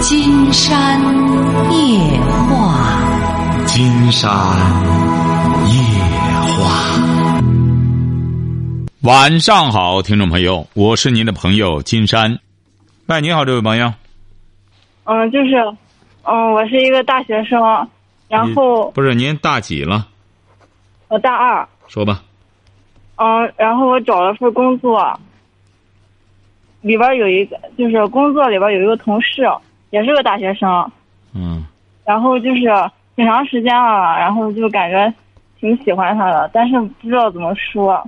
金山夜话，金山夜话。晚上好，听众朋友，我是您的朋友金山。喂，你好，这位朋友。嗯，就是，嗯，我是一个大学生，然后不是您大几了？我大二。说吧。嗯，然后我找了份工作，里边有一个，就是工作里边有一个同事，也是个大学生。嗯。然后就是挺长时间了，然后就感觉挺喜欢他的，但是不知道怎么说。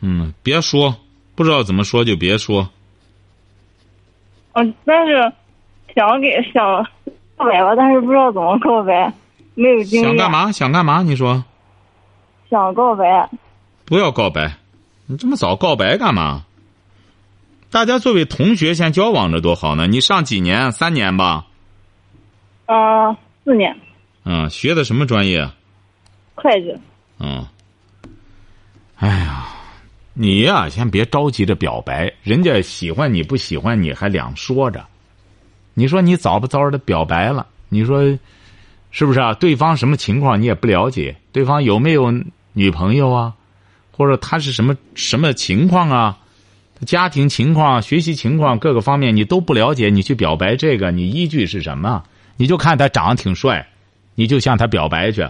嗯，别说，不知道怎么说就别说。嗯，但是想给想告白吧，但是不知道怎么告白，没有经验。想干嘛？想干嘛？你说。想告白。不要告白，你这么早告白干嘛？大家作为同学先交往着多好呢。你上几年？三年吧。啊，四年。嗯，学的什么专业？会计。嗯。哎呀，你呀，先别着急着表白，人家喜欢你不喜欢你还两说着。你说你早不早的表白了？你说是不是啊？对方什么情况你也不了解，对方有没有女朋友啊？或者他是什么什么情况啊？家庭情况、学习情况各个方面你都不了解，你去表白这个，你依据是什么？你就看他长得挺帅，你就向他表白去。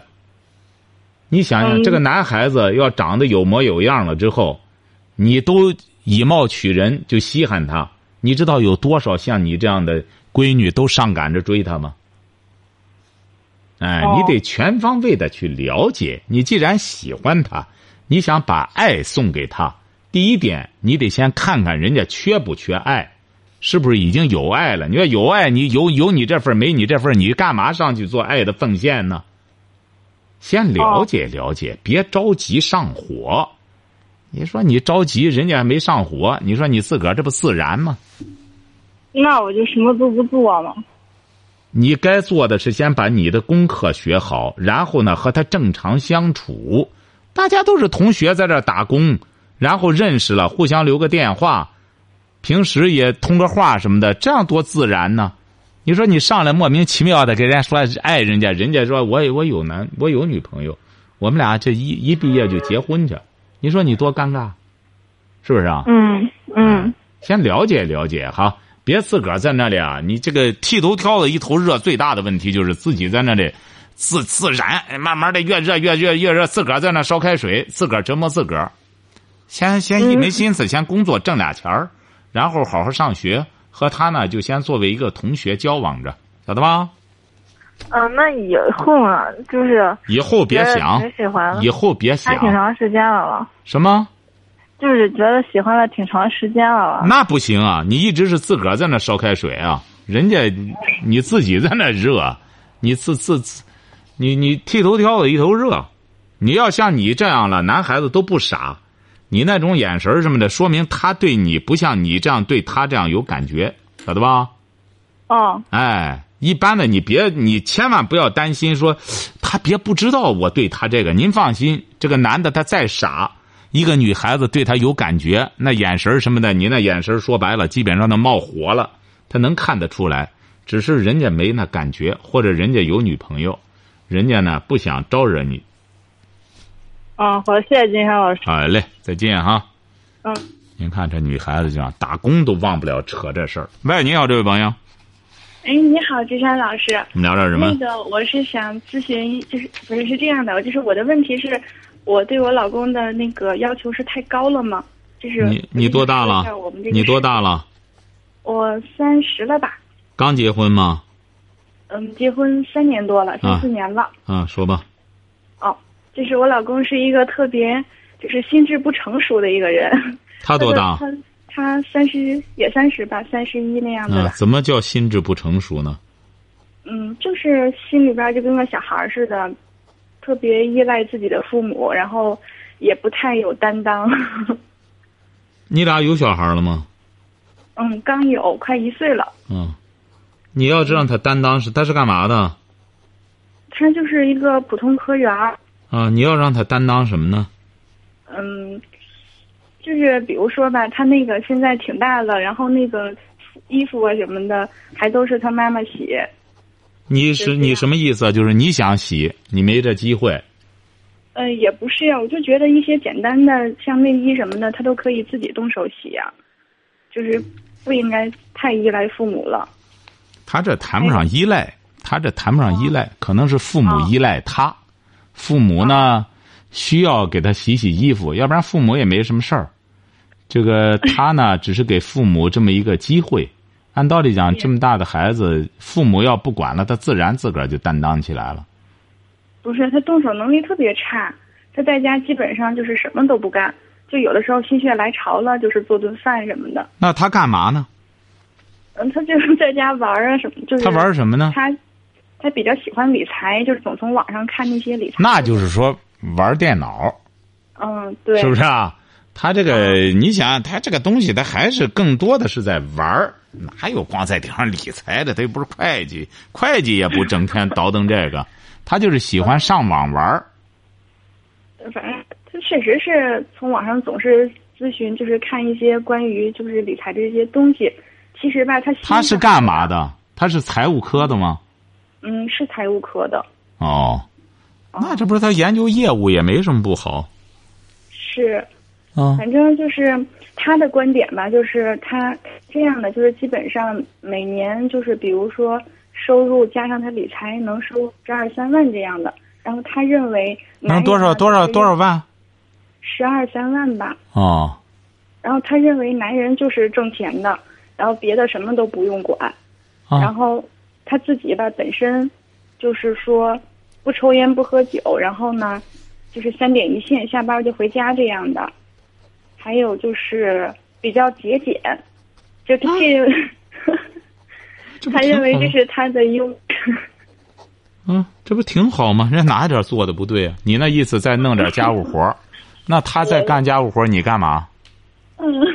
你想想，这个男孩子要长得有模有样了之后，你都以貌取人就稀罕他，你知道有多少像你这样的闺女都上赶着追他吗？哎，你得全方位的去了解。你既然喜欢他。你想把爱送给他，第一点，你得先看看人家缺不缺爱，是不是已经有爱了？你要有爱，你有有你这份没你这份，你干嘛上去做爱的奉献呢？先了解了解，别着急上火。你说你着急，人家还没上火，你说你自个儿这不自然吗？那我就什么都不做了。你该做的是先把你的功课学好，然后呢和他正常相处。大家都是同学，在这打工，然后认识了，互相留个电话，平时也通个话什么的，这样多自然呢？你说你上来莫名其妙的给人家说爱人家，人家说我我有男我有女朋友，我们俩这一一毕业就结婚去，你说你多尴尬，是不是啊？嗯嗯。先了解了解哈，别自个儿在那里啊！你这个剃头挑子一头热，最大的问题就是自己在那里。自自然，慢慢的越热越越越热，自个儿在那烧开水，自个儿折磨自个儿。先先一门心思，先工作挣俩钱儿，然后好好上学。和他呢，就先作为一个同学交往着，晓得吧？嗯，那以后啊，就是以后别想，喜欢了，以后别想，挺长时间了了。什么？就是觉得喜欢了挺长时间了。那不行啊！你一直是自个儿在那烧开水啊，人家你自己在那热，你自自自。你你剃头挑子一头热，你要像你这样了，男孩子都不傻，你那种眼神什么的，说明他对你不像你这样对他这样有感觉，晓得吧？哦。哎，一般的你别，你千万不要担心说，他别不知道我对他这个。您放心，这个男的他再傻，一个女孩子对他有感觉，那眼神什么的，你那眼神说白了，基本上都冒火了，他能看得出来。只是人家没那感觉，或者人家有女朋友。人家呢不想招惹你。啊，好，谢谢金山老师。好嘞，再见哈。嗯。您看这女孩子这样，打工都忘不了扯这事儿。喂，你好，这位朋友。哎，你好，金山老师。我们聊点什么？那个，我是想咨询，就是不是是这样的，就是我的问题是，我对我老公的那个要求是太高了吗？就是你你多大了？你多大了？我三十了吧。刚结婚吗？嗯，结婚三年多了，三四年了。啊，说吧。哦，就是我老公是一个特别，就是心智不成熟的一个人。他多大？他他三十也三十吧，三十一那样的。怎么叫心智不成熟呢？嗯，就是心里边就跟个小孩似的，特别依赖自己的父母，然后也不太有担当。你俩有小孩了吗？嗯，刚有，快一岁了。嗯。你要知道他担当是他是干嘛的？他就是一个普通科员。啊，你要让他担当什么呢？嗯，就是比如说吧，他那个现在挺大了，然后那个衣服啊什么的，还都是他妈妈洗。你是你什么意思啊？就是你想洗，你没这机会。呃，也不是呀，我就觉得一些简单的像内衣什么的，他都可以自己动手洗呀，就是不应该太依赖父母了。他这谈不上依赖，他这谈不上依赖，可能是父母依赖他，父母呢需要给他洗洗衣服，要不然父母也没什么事儿。这个 他呢，只是给父母这么一个机会。按道理讲，这么大的孩子，父母要不管了，他自然自个儿就担当起来了。不是他动手能力特别差，他在家基本上就是什么都不干，就有的时候心血来潮了，就是做顿饭什么的。那他干嘛呢？嗯，他就是在家玩儿啊什么，就是他玩什么呢？他他比较喜欢理财，就是总从网上看那些理财。那就是说玩电脑，嗯，对，是不是啊？他这个，你想，他这个东西，他还是更多的是在玩儿，哪有光在顶上理财的？他又不是会计，会计也不整天倒腾这个，他就是喜欢上网玩儿。反正他确实是从网上总是咨询，就是看一些关于就是理财的这些东西。其实吧，他他是干嘛的？他是财务科的吗？嗯，是财务科的。哦，那这不是他研究业务也没什么不好。是，啊，反正就是他的观点吧，就是他这样的，就是基本上每年就是比如说收入加上他理财能收十二三万这样的，然后他认为能多少多少多少？万？十二三万吧。哦，然后他认为男人就是挣钱的，然后别的什么都不用管。然啊，后他自己吧本身就是说不抽烟不喝酒，然后呢就是三点一线，下班就回家这样的。还有就是比较节俭，就这个、这不他认为这是他的优。嗯，这不挺好吗？人家哪点做的不对啊？你那意思再弄点家务活儿那他在干家务活儿你干嘛？嗯嗯，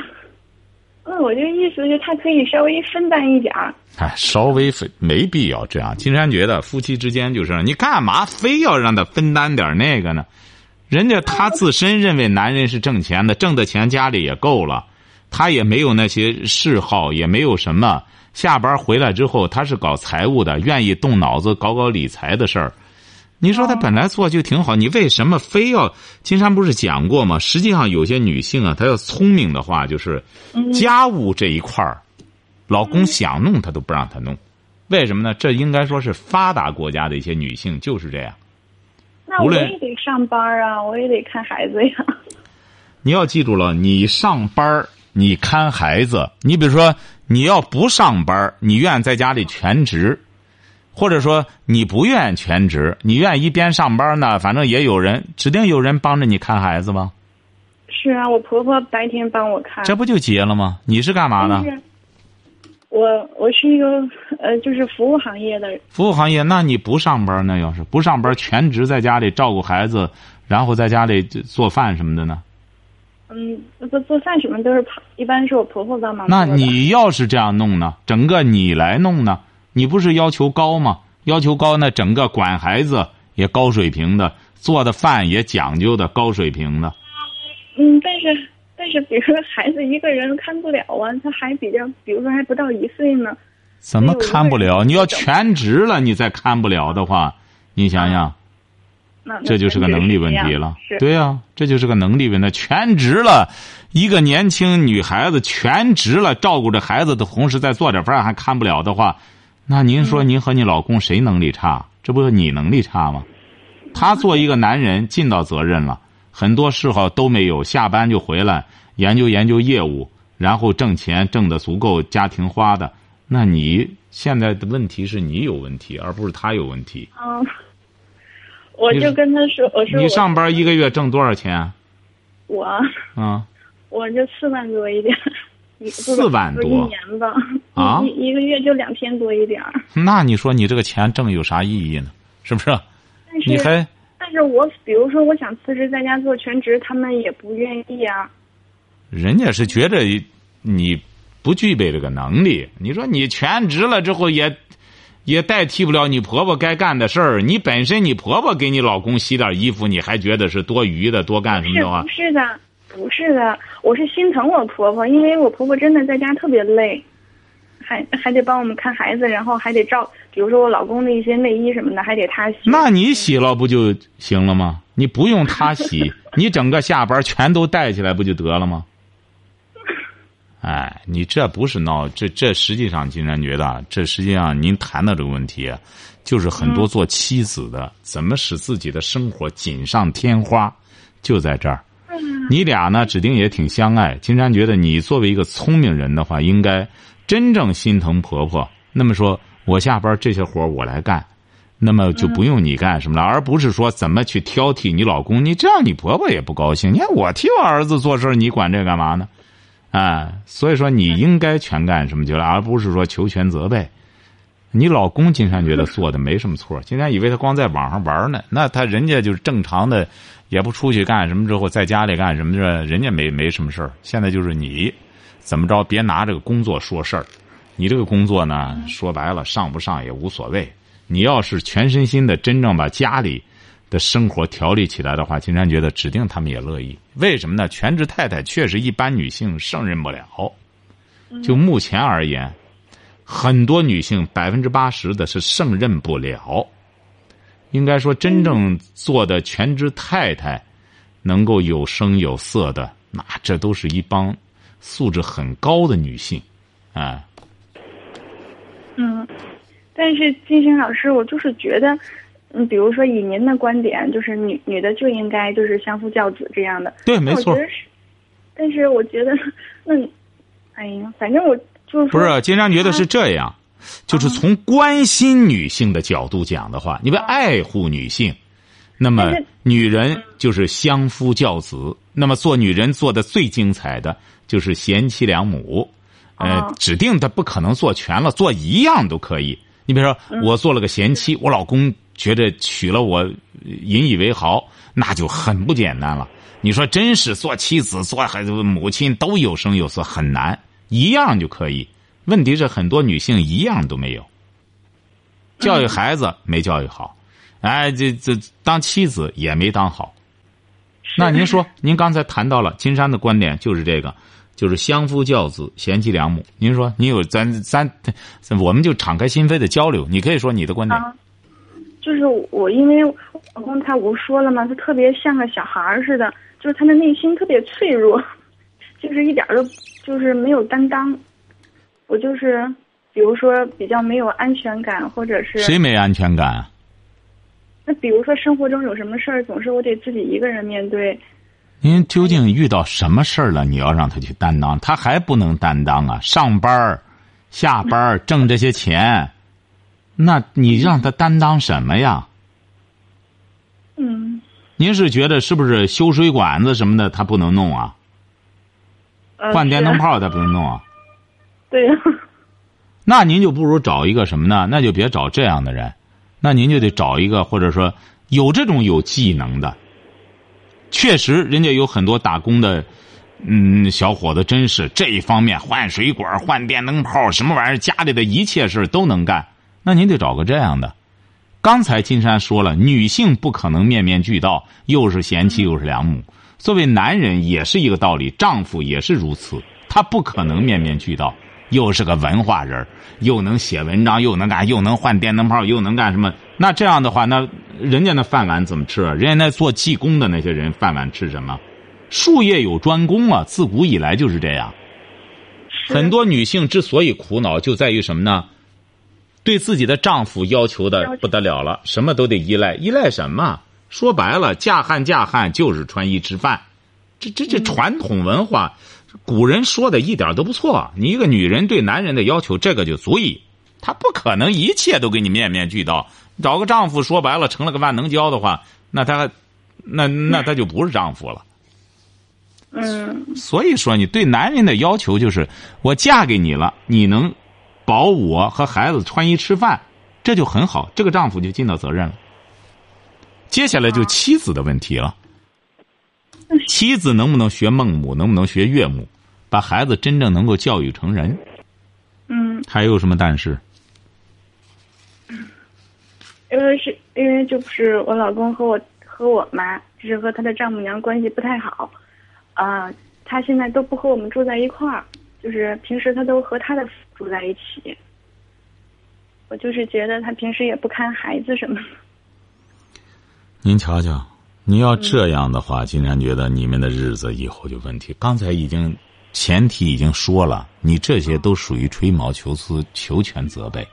我这个意思是他可以稍微分担一点儿。哎，稍微分没必要这样。金山觉得夫妻之间就是你干嘛非要让他分担点那个呢？人家他自身认为男人是挣钱的，挣的钱家里也够了，他也没有那些嗜好，也没有什么。下班回来之后，他是搞财务的，愿意动脑子搞搞理财的事儿。你说他本来做就挺好，你为什么非要？金山不是讲过吗？实际上有些女性啊，她要聪明的话，就是家务这一块儿，老公想弄她都不让她弄，为什么呢？这应该说是发达国家的一些女性就是这样。那我也得上班啊，我也得看孩子呀。你要记住了，你上班儿你看孩子，你比如说你要不上班儿你愿在家里全职，或者说你不愿全职，你愿一边上班呢，反正也有人，指定有人帮着你看孩子吗？是啊，我婆婆白天帮我看。这不就结了吗？你是干嘛的？我我是一个呃，就是服务行业的，服务行业，那你不上班呢？要是不上班，全职在家里照顾孩子，然后在家里做饭什么的呢？嗯，做做饭什么都是，一般是我婆婆帮忙那。你要是这样弄呢？整个你来弄呢？你不是要求高吗？要求高，那整个管孩子也高水平的，做的饭也讲究的高水平的。嗯，但是但是，比如说孩子一个人看不了啊，他还比较，比如说还不到一岁呢。怎么看不了？你要全职了，你再看不了的话，你想想，这就是个能力问题了对呀、这就是个能力问题。全职了，一个年轻女孩子全职了，照顾着孩子的同时再做点饭还看不了的话，那您嗯说您和你老公谁能力差？这不是你能力差吗？他做一个男人尽到责任了，很多嗜好都没有，下班就回来研究研究业务，然后挣钱挣的足够家庭花的。那你现在的问题是你有问题，而不是他有问题。嗯，我就跟他说，我说你上班一个月挣多少钱？我啊，我就四万多一点，一四万多一年吧，啊 一一个月就两千多一点儿。那你说你这个钱挣有啥意义呢？是不是？但是你还但是我比如说我想辞职在家做全职，他们也不愿意啊。人家是觉着你不具备这个能力。你说你全职了之后也也代替不了你婆婆该干的事儿。你本身你婆婆给你老公洗点衣服，你还觉得是多余的，多干什么是的话不，是的？不是的，我是心疼我婆婆，因为我婆婆真的在家特别累。还还得帮我们看孩子，然后还得照，比如说我老公的一些内衣什么的，还得他洗。那你洗了不就行了吗？你不用他洗，你整个下班全都带起来不就得了吗？哎，你这不是闹，这这实际上，金山觉得，这实际上您谈的这个问题，就是很多做妻子的怎么使自己的生活锦上添花，就在这儿。你俩呢，指定也挺相爱。金山觉得，你作为一个聪明人的话，应该真正心疼婆婆。那么说，我下班这些活我来干，那么就不用你干什么了，而不是说怎么去挑剔你老公。你这样，你婆婆也不高兴。你看我替我儿子做事，你管这干嘛呢？啊，所以说你应该全干什么去了，而不是说求全责备。你老公金山觉得做的没什么错，金山以为他光在网上玩呢，那他人家就是正常的，也不出去干什么，之后在家里干什么着，人家没没什么事儿。现在就是你，怎么着，别拿这个工作说事儿。你这个工作呢，说白了上不上也无所谓。你要是全身心的真正把家里。的生活调理起来的话，金山觉得指定他们也乐意。为什么呢？全职太太确实一般女性胜任不了。就目前而言，很多女性百分之八十的是胜任不了。应该说，真正做的全职太太，能够有声有色的，那这都是一帮素质很高的女性，啊。嗯，但是金星老师，我就是觉得。嗯，比如说以您的观点，就是女女的就应该就是相夫教子这样的。对，没错。但是我觉得，那，哎呀，反正我就是不是金山觉得是这样，就是从关心女性的角度讲的话，你为爱护女性，那么女人就是相夫教子。那么做女人做的最精彩的就是贤妻良母，呃，指定她不可能做全了，做一样都可以。你比如说，我做了个贤妻，我老公。觉得娶了我引以为豪，那就很不简单了。你说真是做妻子、做孩子、母亲都有声有色，很难。一样就可以，问题是很多女性一样都没有。教育孩子没教育好，哎，这这当妻子也没当好。那您说，您刚才谈到了金山的观点，就是这个，就是相夫教子、贤妻良母。您说，你有咱咱，我们就敞开心扉的交流。你可以说你的观点。就是我，因为老公他我说了嘛，他特别像个小孩儿似的，就是他的内心特别脆弱，就是一点都就是没有担当。我就是，比如说比较没有安全感，或者是谁没安全感？那比如说生活中有什么事儿，总是我得自己一个人面对。您究竟遇到什么事儿了？你要让他去担当，他还不能担当啊！上班儿、下班儿挣这些钱。那你让他担当什么呀？嗯。您是觉得是不是修水管子什么的他不能弄啊？换电灯泡他不能弄啊？对呀。那您就不如找一个什么呢？那就别找这样的人，那您就得找一个或者说有这种有技能的。确实，人家有很多打工的，嗯，小伙子真是这一方面换水管、换电灯泡什么玩意儿，家里的一切事都能干。那您得找个这样的。刚才金山说了，女性不可能面面俱到，又是贤妻又是良母。作为男人也是一个道理，丈夫也是如此，他不可能面面俱到，又是个文化人，又能写文章，又能干，又能换电灯泡，又能干什么？那这样的话，那人家那饭碗怎么吃啊？人家那做技工的那些人饭碗吃什么？术业有专攻啊，自古以来就是这样。很多女性之所以苦恼，就在于什么呢？对自己的丈夫要求的不得了了，什么都得依赖，依赖什么？说白了，嫁汉嫁汉就是穿衣吃饭，这这这传统文化，古人说的一点都不错。你一个女人对男人的要求，这个就足以，他不可能一切都给你面面俱到。找个丈夫，说白了成了个万能胶的话，那他，那那他就不是丈夫了。嗯。所以说，你对男人的要求就是，我嫁给你了，你能。保我和孩子穿衣吃饭，这就很好，这个丈夫就尽到责任了。接下来就妻子的问题了。妻子能不能学孟母，能不能学岳母，把孩子真正能够教育成人？嗯。还有什么但是？因为是因为就是我老公和我和我妈，就是和他的丈母娘关系不太好，啊，他现在都不和我们住在一块儿。就是平时他都和他的住在一起。我就是觉得他平时也不看孩子什么的。您瞧瞧，你要这样的话，金山觉得你们的日子以后就问题。刚才已经前提已经说了，你这些都属于吹毛求疵、求全责备。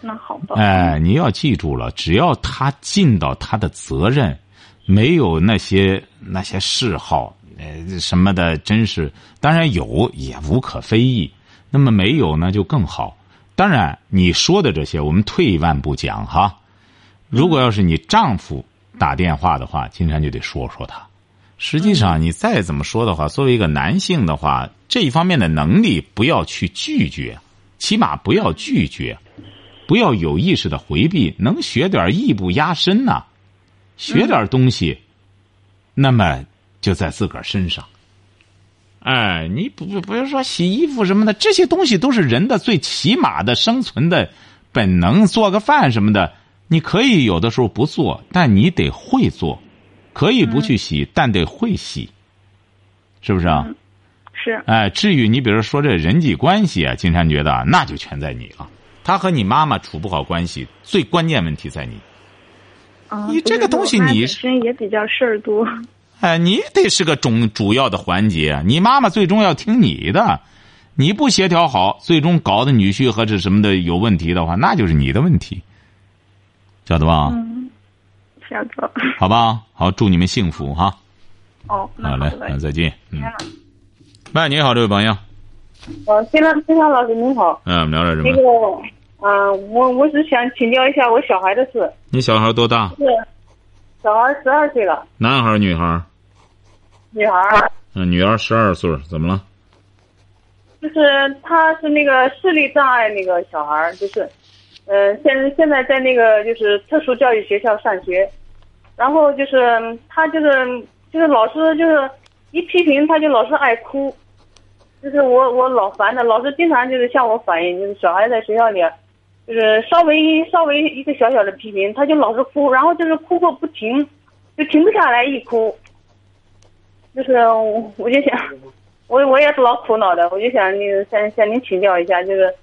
那好吧。哎，你要记住了，只要他尽到他的责任，没有那些那些嗜好，呃什么的，真是当然有也无可非议。那么没有呢，就更好。当然你说的这些，我们退一万步讲哈，如果要是你丈夫打电话的话，金山就得说说他。实际上，你再怎么说的话，作为一个男性的话，这一方面的能力不要去拒绝，起码不要拒绝。不要有意识的回避，能学点艺不压身呐，学点东西，那么就在自个儿身上。哎，你不不不要说洗衣服什么的，这些东西都是人的最起码的生存的本能。做个饭什么的，你可以有的时候不做，但你得会做；可以不去洗，但得会洗，是不是啊？是。哎，至于你比如说这人际关系啊，金山觉得那就全在你了。他和你妈妈处不好关系，最关键问题在你。你这个东西，你本身也比较事儿多。哎，你得是个主主要的环节。你妈妈最终要听你的，你不协调好，最终搞得女婿和这什么的有问题的话，那就是你的问题，晓得吧？嗯，晓得。好吧，好，祝你们幸福哈。哦，好嘞，那再见。嗯。喂，你好，这位朋友。哦，金兰金兰老师您好。嗯，我们聊点什么？那个，嗯，我我是想请教一下我小孩的事。你小孩多大？是，小孩十二岁了。男孩女孩女孩嗯，女儿十二岁，怎么了？就是他是那个视力障碍那个小孩就是，嗯，现现在在那个就是特殊教育学校上学，然后就是他就是就是老师就是一批评他就老是爱哭。就是我我老烦的，老师经常就是向我反映，就是小孩在学校里，就是稍微稍微一个小小的批评，他就老是哭，然后就是哭个不停，就停不下来一哭。就是我就想，我我也是老苦恼的，我就想你向向您请教一下，就是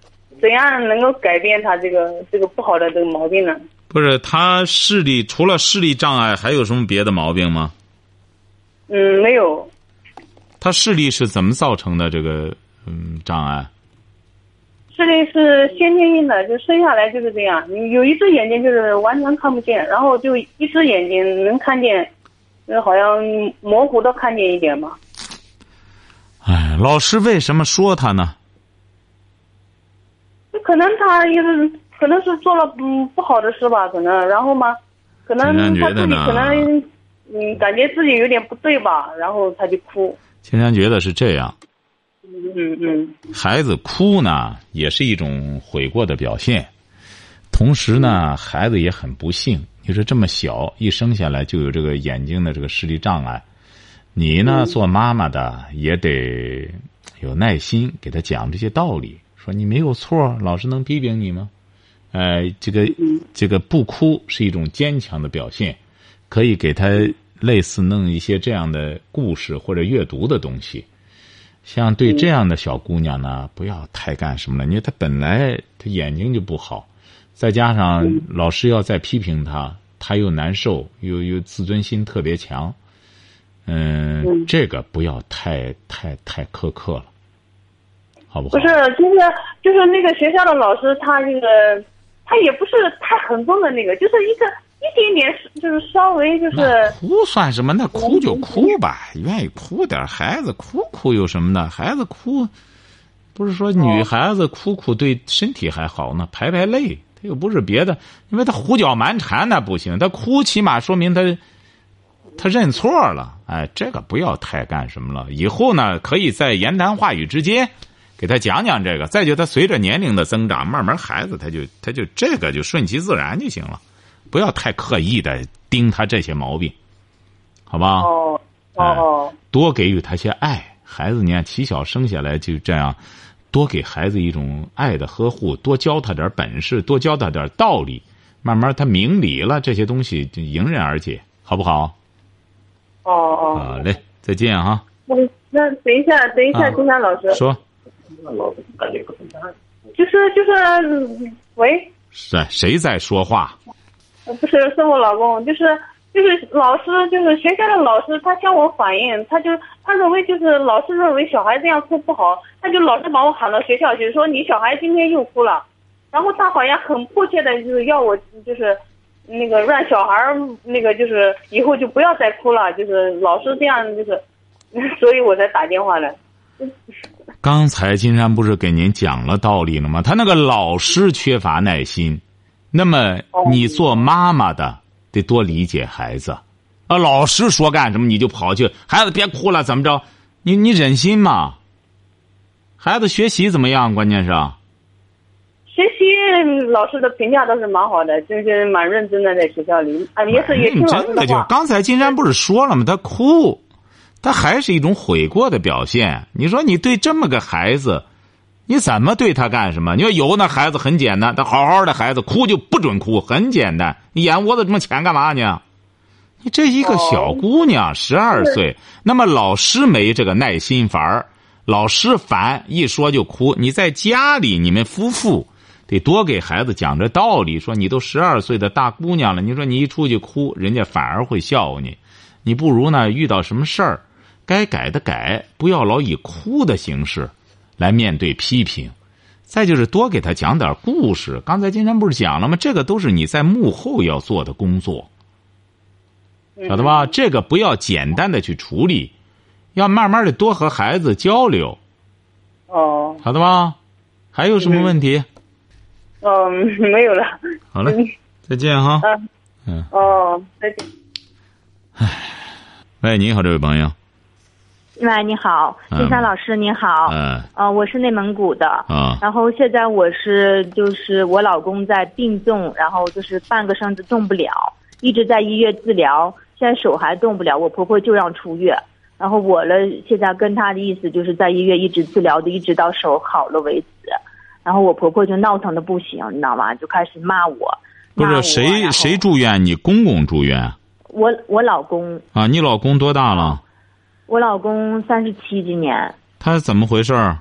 怎样能够改变他这个这个不好的这个毛病呢？不是他视力除了视力障碍，还有什么别的毛病吗？嗯，没有。他视力是怎么造成的？这个嗯障碍？视力是先天性的，就生下来就是这样。有一只眼睛就是完全看不见，然后就一只眼睛能看见，就好像模糊的看见一点嘛。哎，老师为什么说他呢？可能他也是，可能是做了不不好的事吧，可能然后嘛，可能他自己可能嗯感觉自己有点不对吧，然后他就哭。青山觉得是这样，嗯嗯，孩子哭呢，也是一种悔过的表现。同时呢，孩子也很不幸。你说这么小，一生下来就有这个眼睛的这个视力障碍，你呢做妈妈的也得有耐心给他讲这些道理，说你没有错，老师能批评你吗？哎，这个这个不哭是一种坚强的表现，可以给他。类似弄一些这样的故事或者阅读的东西，像对这样的小姑娘呢，不要太干什么了。因为她本来她眼睛就不好，再加上老师要再批评她，她又难受，又又自尊心特别强。嗯，这个不要太太太苛刻了，好不好？不是，就是就是那个学校的老师，他那个他也不是太很重的那个，就是一个。一点点就是稍微就是哭算什么？那哭就哭吧，愿意哭点。孩子哭哭有什么呢？孩子哭，不是说女孩子哭哭对身体还好呢，排排泪。他又不是别的，因为他胡搅蛮缠那不行。他哭起码说明他他认错了。哎，这个不要太干什么了。以后呢，可以在言谈话语之间给他讲讲这个。再就他随着年龄的增长，慢慢孩子他就他就这个就顺其自然就行了。不要太刻意的盯他这些毛病，好吧？哦哦，多给予他些爱。孩子，你看，起小生下来就这样，多给孩子一种爱的呵护，多教他点本事，多教他点道理，慢慢他明理了，这些东西就迎刃而解，好不好？哦哦，好嘞，再见哈。嗯，那等一下，等一下，金山老师说，就是就是，嗯喂，是谁在说话？呃不是是我老公，就是就是老师，就是学校的老师，他向我反映，他就他认为就是老师认为小孩这样哭不好，他就老是把我喊到学校去，说你小孩今天又哭了，然后他好像很迫切的就是要我就是那个让小孩儿那个就是以后就不要再哭了，就是老师这样就是，所以我才打电话来。刚才金山不是给您讲了道理了吗？他那个老师缺乏耐心，那么你做妈妈的得多理解孩子。啊，老师说干什么你就跑去，孩子别哭了，怎么着？你你忍心吗？孩子学习怎么样？关键是，学习老师的评价倒是蛮好的，就是蛮认真的在学校里，啊，也是也听你老师真的就。刚才金山不是说了吗？他哭，他还是一种悔过的表现。你说你对这么个孩子，你怎么对他干什么？你说有那孩子很简单，他好好的孩子哭就不准哭，很简单。你眼窝子这么浅干嘛呢？你这一个小姑娘十二岁，那么老师没这个耐心烦儿，老师烦一说就哭。你在家里，你们夫妇得多给孩子讲这道理，说你都十二岁的大姑娘了，你说你一出去哭，人家反而会笑话你。你不如呢，遇到什么事儿，该改的改，不要老以哭的形式来面对批评。再就是多给他讲点故事。刚才金山不是讲了吗？这个都是你在幕后要做的工作。晓得吧？这个不要简单的去处理，要慢慢的多和孩子交流，哦，好的吧？还有什么问题？嗯，没有了。好嘞，再见哈。嗯嗯，哦，再见。喂，你好，这位朋友。喂，你好，嗯金山老师，你好。嗯呃，我是内蒙古的。啊然后现在我是就是我老公在病重，然后就是半个身子动不了，一直在医院治疗，现在手还动不了，我婆婆就让出院。然后我呢，现在跟她的意思就是在医院一直治疗的，一直到手好了为止。然后我婆婆就闹腾的不行，你知道吗？就开始骂我。不是谁谁住院？你公公住院我我老公，啊？你老公多大了？我老公三十七今年。他怎么回事儿？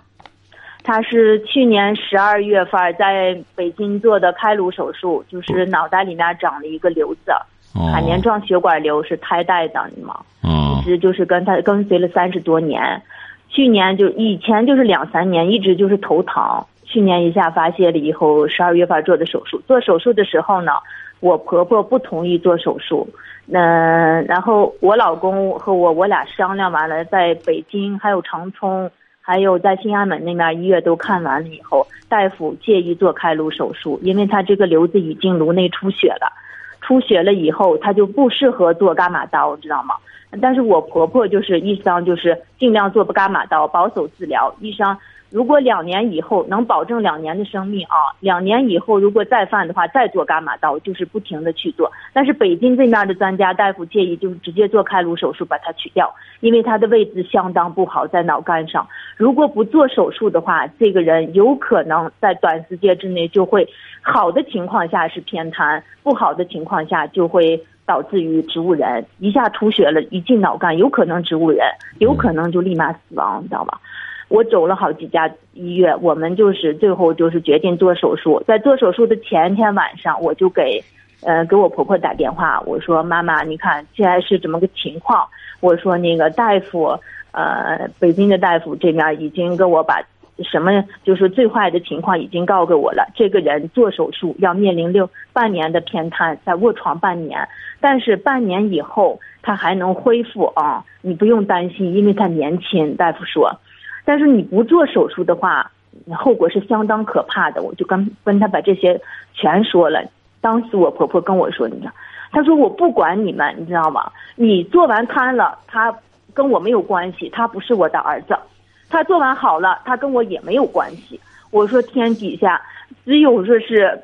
他是去年十二月份在北京做的开颅手术，就是脑袋里面长了一个瘤子，哦海绵状血管瘤是胎带的，你吗？哦一直就是跟他跟随了三十多年，去年就以前就是两三年一直就是头疼，去年一下发泄了以后，十二月份做的手术。做手术的时候呢，我婆婆不同意做手术，嗯、然后我老公和我我俩商量完了，在北京还有长春。还有在新安门那边医院都看完了以后，大夫建议做开颅手术，因为他这个瘤子已经颅内出血了，出血了以后他就不适合做伽马刀，知道吗？但是我婆婆就是医生，就是尽量做伽马刀，保守治疗。医生如果两年以后能保证两年的生命啊，两年以后如果再犯的话，再做伽马刀，就是不停的去做。但是北京这面的专家大夫建议就是直接做开颅手术把它取掉，因为它的位置相当不好，在脑干上。如果不做手术的话，这个人有可能在短时间之内就会，好的情况下是偏瘫，不好的情况下就会导致于植物人，一下出血了，一进脑干，有可能植物人，有可能就立马死亡，你知道吧？我走了好几家医院，我们就是最后就是决定做手术。在做手术的前一天晚上，我就给，呃，给我婆婆打电话，我说妈妈，你看现在是怎么个情况，我说那个大夫，呃，北京的大夫这边已经跟我把什么就是最坏的情况已经告给我了，这个人做手术要面临六半年的偏瘫，在卧床半年，但是半年以后他还能恢复啊，你不用担心，因为他年轻，大夫说。但是你不做手术的话，后果是相当可怕的。我就跟跟他把这些全说了。当时我婆婆跟我说，你知道，她说我不管你们，你知道吗？你做完瘫了，他跟我没有关系，他不是我的儿子。他做完好了，他跟我也没有关系。我说天底下只有说是，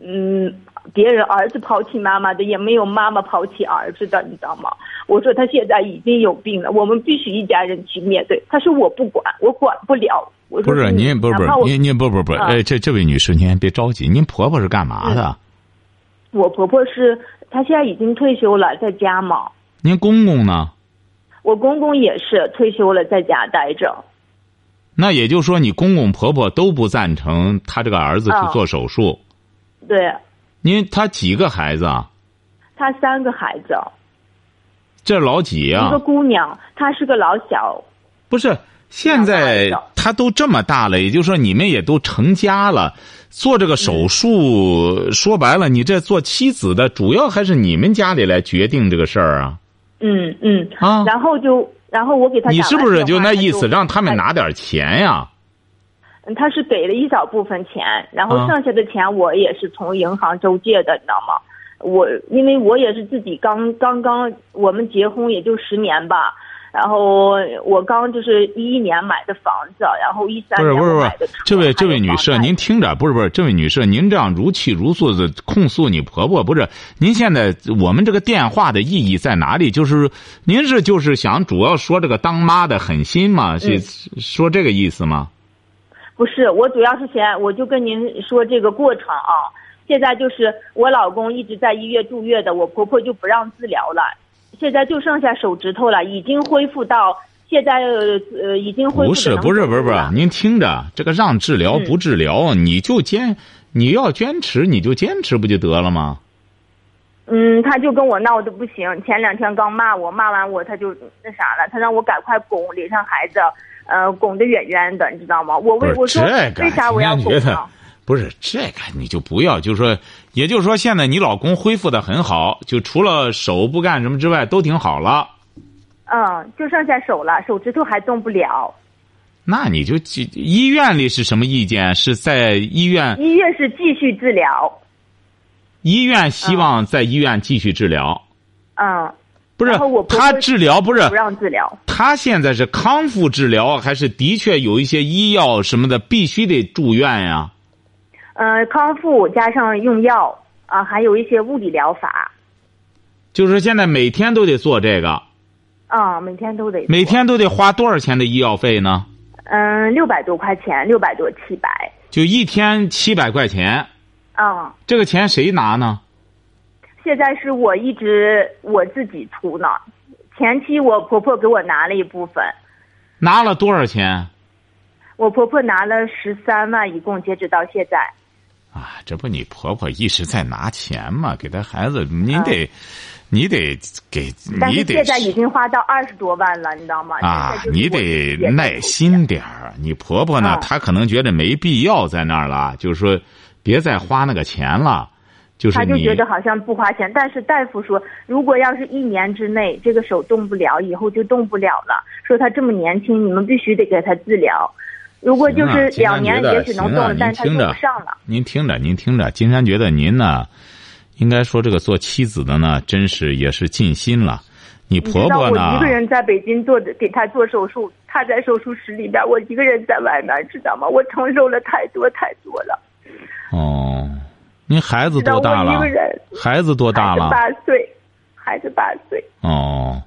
嗯，别人儿子抛弃妈妈的，也没有妈妈抛弃儿子的，你知道吗？我说他现在已经有病了，我们必须一家人去面对。他说我不管，我管不了。我说不是您，不是不是您您不不不，啊哎，这这位女士，您先别着急，您婆婆是干嘛的？我婆婆是，她现在已经退休了，在家嘛。您公公呢？我公公也是退休了，在家待着。那也就是说，你公公婆婆都不赞成他这个儿子去啊做手术。对，您他几个孩子啊？他三个孩子，这老几啊、一个姑娘，她是个老小，不是，现在他都这么大了，也就是说你们也都成家了，做这个手术，说白了，你这做妻子的，主要还是你们家里来决定这个事儿啊。嗯嗯，啊然后就然后我给他你是不是就那意思，让他们拿点钱呀？嗯他是给了一小部分钱，然后啊剩下的钱我也是从银行周借的，你知道吗？我因为我也是自己刚刚刚我们结婚也就十年吧，然后我刚就是一一年买的房子，然后一三年不是不是不是我买的车，这位这位女士，您听着，不是不是，这位女士，您这样如泣如诉的控诉你婆婆，不是？您现在我们这个电话的意义在哪里？就是您是就是想主要说这个当妈的狠心吗？是说这个意思吗？不是，我主要是嫌我就跟您说这个过程啊。现在就是我老公一直在医院住院的，我婆婆就不让治疗了，现在就剩下手指头了，已经恢复到现在呃呃已经恢复不是不是不是您听着，这个让治疗嗯不治疗，你就坚你要坚持你就坚持不就得了吗？嗯，他就跟我闹得不行，前两天刚骂我，骂完我他就那啥了，他让我赶快拱，领上孩子，呃，拱得远远的，你知道吗？我为我说这个为啥我要拱？不是这个，你就不要，就是说，也就是说，现在你老公恢复的很好，就除了手不干什么之外，都挺好了。嗯，就剩下手了，手指头还动不了。那你就去医院里是什么意见？是在医院，医院是继续治疗，医院希望在医院继续治疗，嗯，不是他治疗不是不让治疗。他现在是康复治疗，还是的确有一些医药什么的必须得住院呀？呃，康复加上用药啊、还有一些物理疗法，就是现在每天都得做这个，啊、每天都得每天都得花多少钱的医药费呢？嗯六百多块钱，六百多七百，就一天七百块钱，嗯，这个钱谁拿呢？现在是我一直我自己出呢，前期我婆婆给我拿了一部分，拿了多少钱？我婆婆拿了十三万，一共截止到现在。啊，这不你婆婆一直在拿钱嘛？给她孩子，你得，你得给，你得现在已经花到二十多万了，你知道吗？啊你得耐心点儿。你婆婆呢，嗯她可能觉得没必要在那儿了，就是说，别再花那个钱了。就是他就觉得好像不花钱，但是大夫说，如果要是一年之内这个手动不了，以后就动不了了。说他这么年轻，你们必须得给他治疗。如果就是两年，也许能动了，但是他您听着动不上了。您听着，您听着，金山觉得您呢，应该说这个做妻子的呢，真是也是尽心了。你婆婆呢一个？人在北京做的，给他做手术，他在手术室里边，我一个人在外面，知道吗？我承受了太多太多了。哦，您孩子多大了一个？人，孩子多大了？八岁，孩子八岁。哦，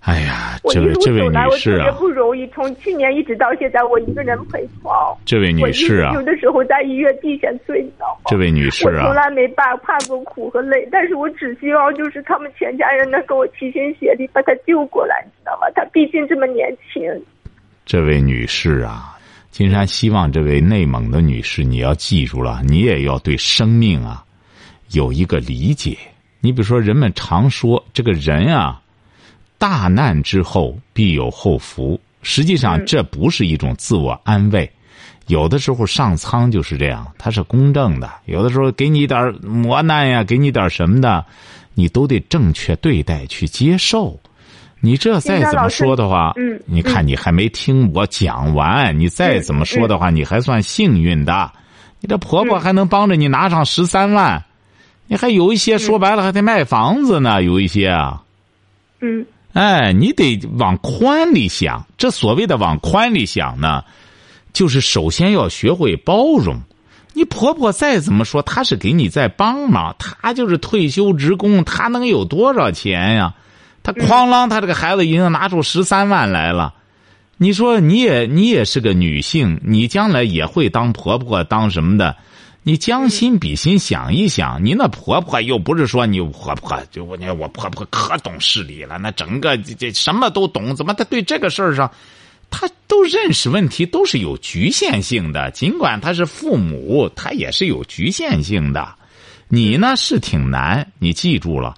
哎呀，这位这位女士啊，不容易。从去年一直到现在，我一个人陪床。这位女士啊有，的时候在医院地下睡，你知道吗？这位女士我从啊，来没怕怕过苦和累，但是我只希望就是他们全家人能给我齐心协力把她救过来，你知道吗？她毕竟这么年轻。这位女士啊，金山希望这位内蒙的女士，你要记住了，你也要对生命啊有一个理解。你比如说，人们常说这个人啊，大难之后必有后福。实际上，这不是一种自我安慰。有的时候上苍就是这样，它是公正的。有的时候给你一点磨难呀，给你点什么的，你都得正确对待，去接受。你这再怎么说的话，嗯你看你还没听我讲完，你再怎么说的话，你还算幸运的。你这婆婆还能帮着你拿上十三万，你还有一些说白了还得卖房子呢，有一些啊。嗯哎，你得往宽里想。这所谓的往宽里想呢，就是首先要学会包容。你婆婆再怎么说，她是给你在帮忙，她就是退休职工，她能有多少钱呀？她哐啷，他这个孩子已经拿出十三万来了。你说你也你也是个女性，你将来也会当婆婆当什么的？你将心比心想一想，你那婆婆又不是说你婆婆就我我婆婆可懂事理了，那整个这这什么都懂，怎么她对这个事儿上她都认识问题都是有局限性的，尽管她是父母，她也是有局限性的。你呢是挺难，你记住了，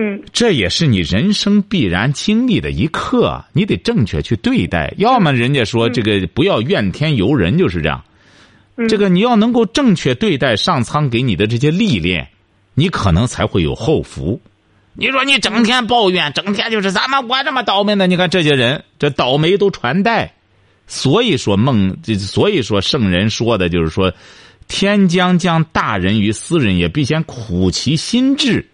嗯这也是你人生必然经历的一刻，你得正确去对待。要么人家说这个不要怨天尤人，就是这样。嗯，这个你要能够正确对待上苍给你的这些历练，你可能才会有后福。你说你整天抱怨，整天就是咱们我这么倒霉呢？你看这些人，这倒霉都传代。所以说孟，这所以说圣人说的就是说，天将降大任于斯人也，必先苦其心志。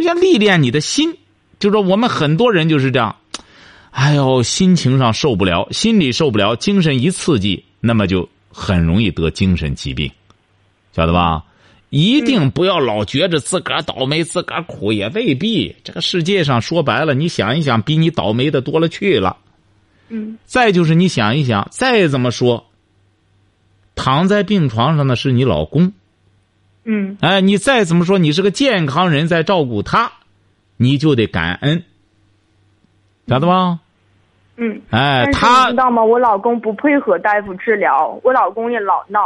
人家历练你的心，就说我们很多人就是这样。哎呦，心情上受不了，心里受不了，精神一刺激，那么就很容易得精神疾病，晓得吧？一定不要老觉着自个儿倒霉，自个儿苦也未必。这个世界上说白了，你想一想，比你倒霉的多了去了。嗯再就是你想一想，再怎么说，躺在病床上的是你老公，嗯哎，你再怎么说，你是个健康人在照顾他，你就得感恩，晓得吧？嗯。哎，他你知道吗？我老公不配合大夫治疗，我老公也老闹。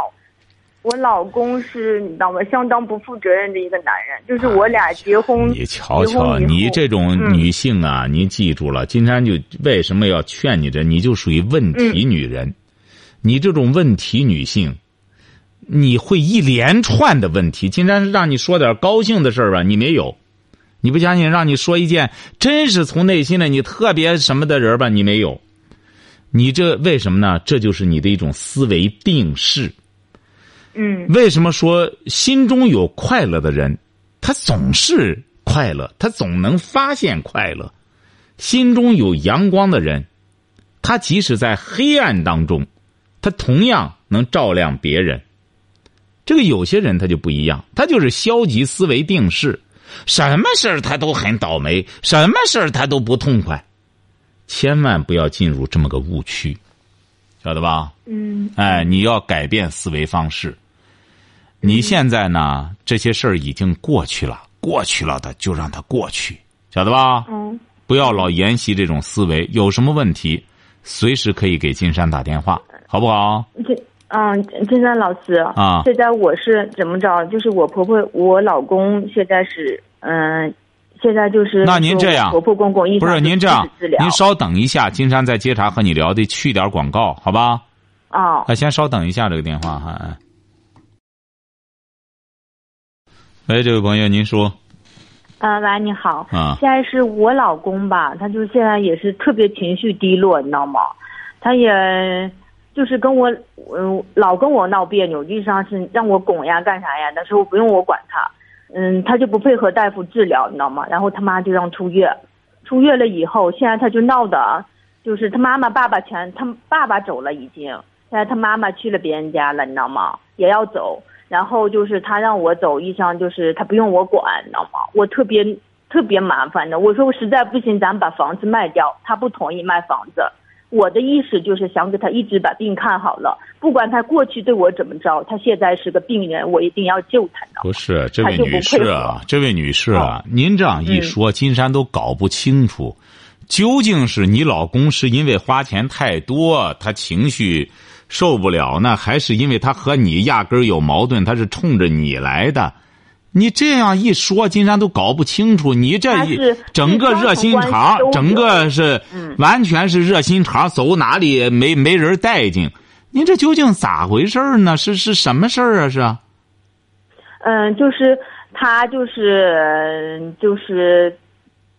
我老公是你知道吗？相当不负责任的一个男人，就是我俩结婚，你瞧瞧，你这种嗯女性啊，您记住了，金山就为什么要劝你这？你就属于问题女人，你这种问题女性，你会一连串的问题。今天让你说点高兴的事儿吧，你没有。你不相信，让你说一件真是从内心的你特别什么的人吧，你没有。你这为什么呢？这就是你的一种思维定式。嗯为什么说心中有快乐的人，他总是快乐，他总能发现快乐；心中有阳光的人，他即使在黑暗当中，他同样能照亮别人。这个有些人他就不一样，他就是消极思维定式，什么事儿他都很倒霉，什么事儿他都不痛快。千万不要进入这么个误区，晓得吧？嗯哎，你要改变思维方式。你现在呢？这些事儿已经过去了，过去了的就让它过去，晓得吧？嗯不要老沿袭这种思维。有什么问题，随时可以给金山打电话，好不好？这嗯，金山老师啊现在我是怎么着？就是我婆婆，我老公现在是嗯，现在就是那您这样婆婆公公一不生是您这样您稍等一下，金山在接茬和你聊，得去点广告，好吧？啊那，先稍等一下这个电话哈。哎喂，这位朋友，您说啊，喂，你好。啊？现在是我老公吧，他就现在也是特别情绪低落，你知道吗？他也就是跟我，嗯，老跟我闹别扭，地上是让我拱呀干啥呀，但是我不用我管他，嗯，他就不配合大夫治疗，你知道吗？然后他妈就让出院，出院了以后，现在他就闹的，就是他妈妈、爸爸全，他爸爸走了已经，现在他妈妈去了别人家了，你知道吗？也要走。然后就是他让我走，医生就是他不用我管，你知道吗？我特别特别麻烦的。我说我实在不行，咱把房子卖掉，他不同意卖房子。我的意思就是想给他一直把病看好了，不管他过去对我怎么着，他现在是个病人，我一定要救他。不是这位女士啊，这位女士啊，您这样一说，金山都搞不清楚，究竟是你老公是因为花钱太多，他情绪受不了呢，还是因为他和你压根儿有矛盾，他是冲着你来的？你这样一说，金山都搞不清楚。你这一整个热心肠整个是嗯完全是热心肠，走哪里没没人待见。您这究竟咋回事儿呢？是是什么事儿啊？是啊？嗯，就是他就是就是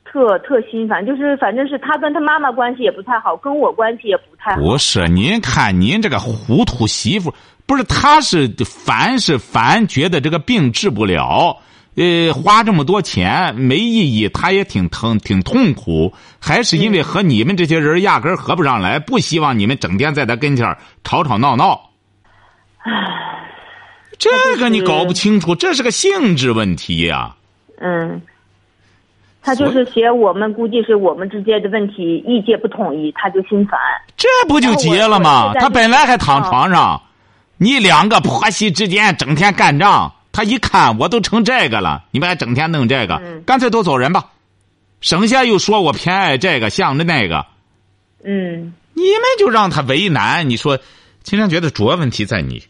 特特心烦，就是反正是他跟他妈妈关系也不太好，跟我关系也不太好。不是，您看您这个糊涂媳妇，不是，他是烦是烦，觉得这个病治不了，呃，花这么多钱没意义，他也挺疼挺痛苦，还是因为和你们这些人压根儿合不上来，不希望你们整天在他跟前儿吵吵闹闹。这个你搞不清楚，这是个性质问题呀、嗯，他就是写我们估计是我们之间的问题，意见不统一，他就心烦。这不就结了吗？他本来还躺床上，你两个婆媳之间整天干仗，他一看我都成这个了，你们还整天弄这个，嗯干脆都走人吧，省下又说我偏爱这个，向着那个，嗯，你们就让他为难。你说，青山觉得主要问题在你。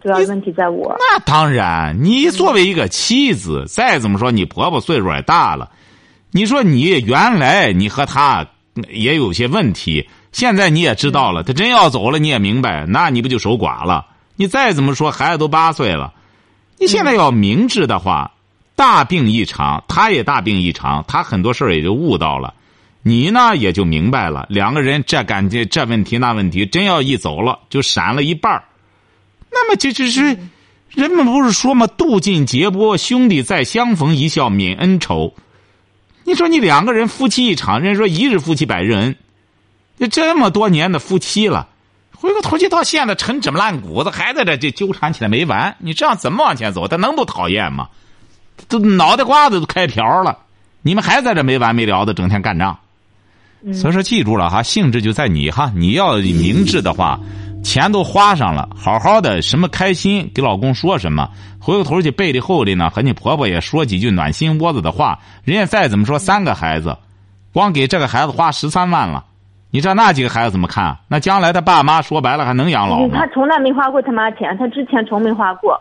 主要问题在我。那当然，你作为一个妻子，再怎么说，你婆婆岁数也大了。你说你原来你和他也有些问题，现在你也知道了，他真要走了，你也明白，那你不就守寡了？你再怎么说，孩子都八岁了，你现在要明智的话，大病一场，他也大病一场，他很多事儿也就悟到了，你呢也就明白了，两个人这感觉这问题那问题，真要一走了，就闪了一半儿。那么这这是，人们不是说吗？渡尽劫波，兄弟再相逢，一笑泯恩仇。你说你两个人夫妻一场，人家说一日夫妻百日恩，这这么多年的夫妻了，回过头去到现在成这么烂谷子，还在这这纠缠起来没完。你这样怎么往前走？他能不讨厌吗？都脑袋瓜子都开瓢了，你们还在这没完没了的整天干仗。所以说，记住了哈，性质就在你哈，你要明智的话。钱都花上了，好好的什么开心，给老公说什么，回过头去背里后里呢，和你婆婆也说几句暖心窝子的话。人家再怎么说三个孩子，光给这个孩子花十三万了，你知道那几个孩子怎么看？那将来他爸妈说白了还能养老吗？他从来没花过他妈钱，他之前从没花过，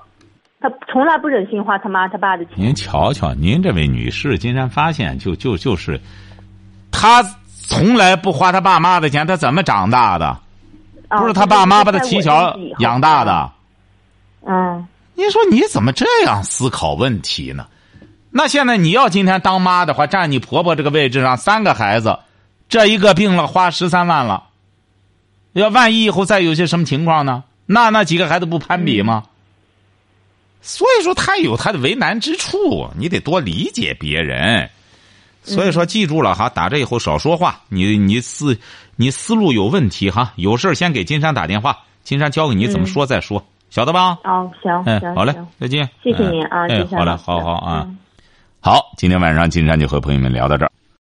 他从来不忍心花他妈他爸的钱。您瞧瞧，您这位女士，今天发现就就就是，他从来不花他爸妈的钱，他怎么长大的？不是他爸妈把他起小养大的，嗯，你说你怎么这样思考问题呢？那现在你要今天当妈的话，站你婆婆这个位置上，三个孩子，这一个病了花十三万了，要万一以后再有些什么情况呢？那那几个孩子不攀比吗？所以说他有他的为难之处，你得多理解别人。所以说，记住了哈，打这以后少说话。你你思你思路有问题哈，有事先给金山打电话，金山教给你怎么说再说，晓得吧？哦，行，嗯，好嘞，再见。谢谢您啊，哎，好嘞，好好啊，好，今天晚上金山就和朋友们聊到这儿。